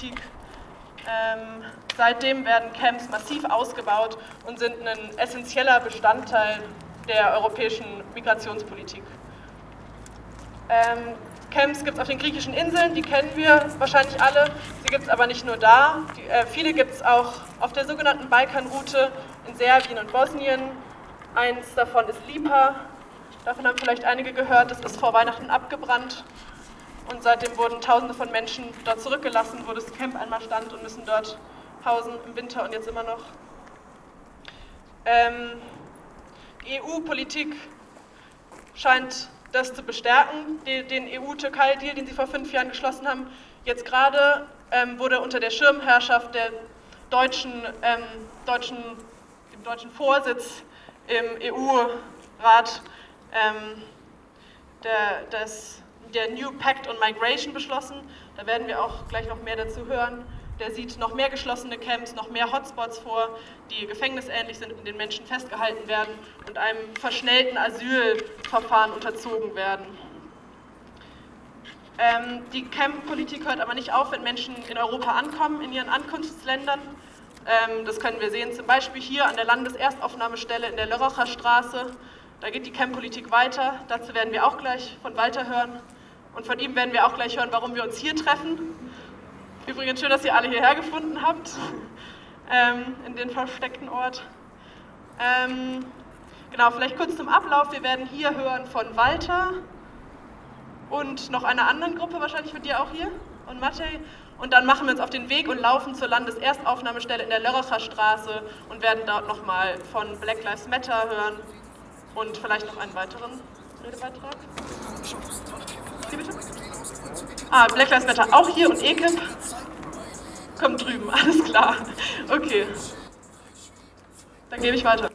Ähm, seitdem werden Camps massiv ausgebaut und sind ein essentieller Bestandteil der europäischen Migrationspolitik. Ähm, Camps gibt es auf den griechischen Inseln, die kennen wir wahrscheinlich alle. Sie gibt es aber nicht nur da. Die, äh, viele gibt es auch auf der sogenannten Balkanroute in Serbien und Bosnien. Eins davon ist Lipa. Davon haben vielleicht einige gehört. Das ist vor Weihnachten abgebrannt. Und seitdem wurden Tausende von Menschen dort zurückgelassen, wo das Camp einmal stand und müssen dort hausen im Winter und jetzt immer noch. Ähm, die EU-Politik scheint das zu bestärken, den EU-Türkei-Deal, den sie vor fünf Jahren geschlossen haben. Jetzt gerade ähm, wurde unter der Schirmherrschaft der deutschen, ähm, deutschen, dem deutschen Vorsitz im EU-Rat ähm, der, des der New Pact on Migration beschlossen. Da werden wir auch gleich noch mehr dazu hören. Der sieht noch mehr geschlossene Camps, noch mehr Hotspots vor, die gefängnisähnlich sind, in denen Menschen festgehalten werden und einem verschnellten Asylverfahren unterzogen werden. Ähm, die Camp-Politik hört aber nicht auf, wenn Menschen in Europa ankommen, in ihren Ankunftsländern. Ähm, das können wir sehen, zum Beispiel hier an der Landeserstaufnahmestelle in der Lörracher Straße. Da geht die Camp-Politik weiter. Dazu werden wir auch gleich von Walter hören. Und von ihm werden wir auch gleich hören, warum wir uns hier treffen. Übrigens schön, dass ihr alle hierher gefunden habt, ähm, in den versteckten Ort. Ähm, genau, vielleicht kurz zum Ablauf. Wir werden hier hören von Walter und noch einer anderen Gruppe, wahrscheinlich mit dir auch hier, und Matej. Und dann machen wir uns auf den Weg und laufen zur Landeserstaufnahmestelle in der Lörracher Straße und werden dort nochmal von Black Lives Matter hören und vielleicht noch einen weiteren Redebeitrag. Hier bitte. Ah, Black Lives Matter auch hier und EKIP. Kommt drüben, alles klar. Okay. Dann gebe ich weiter.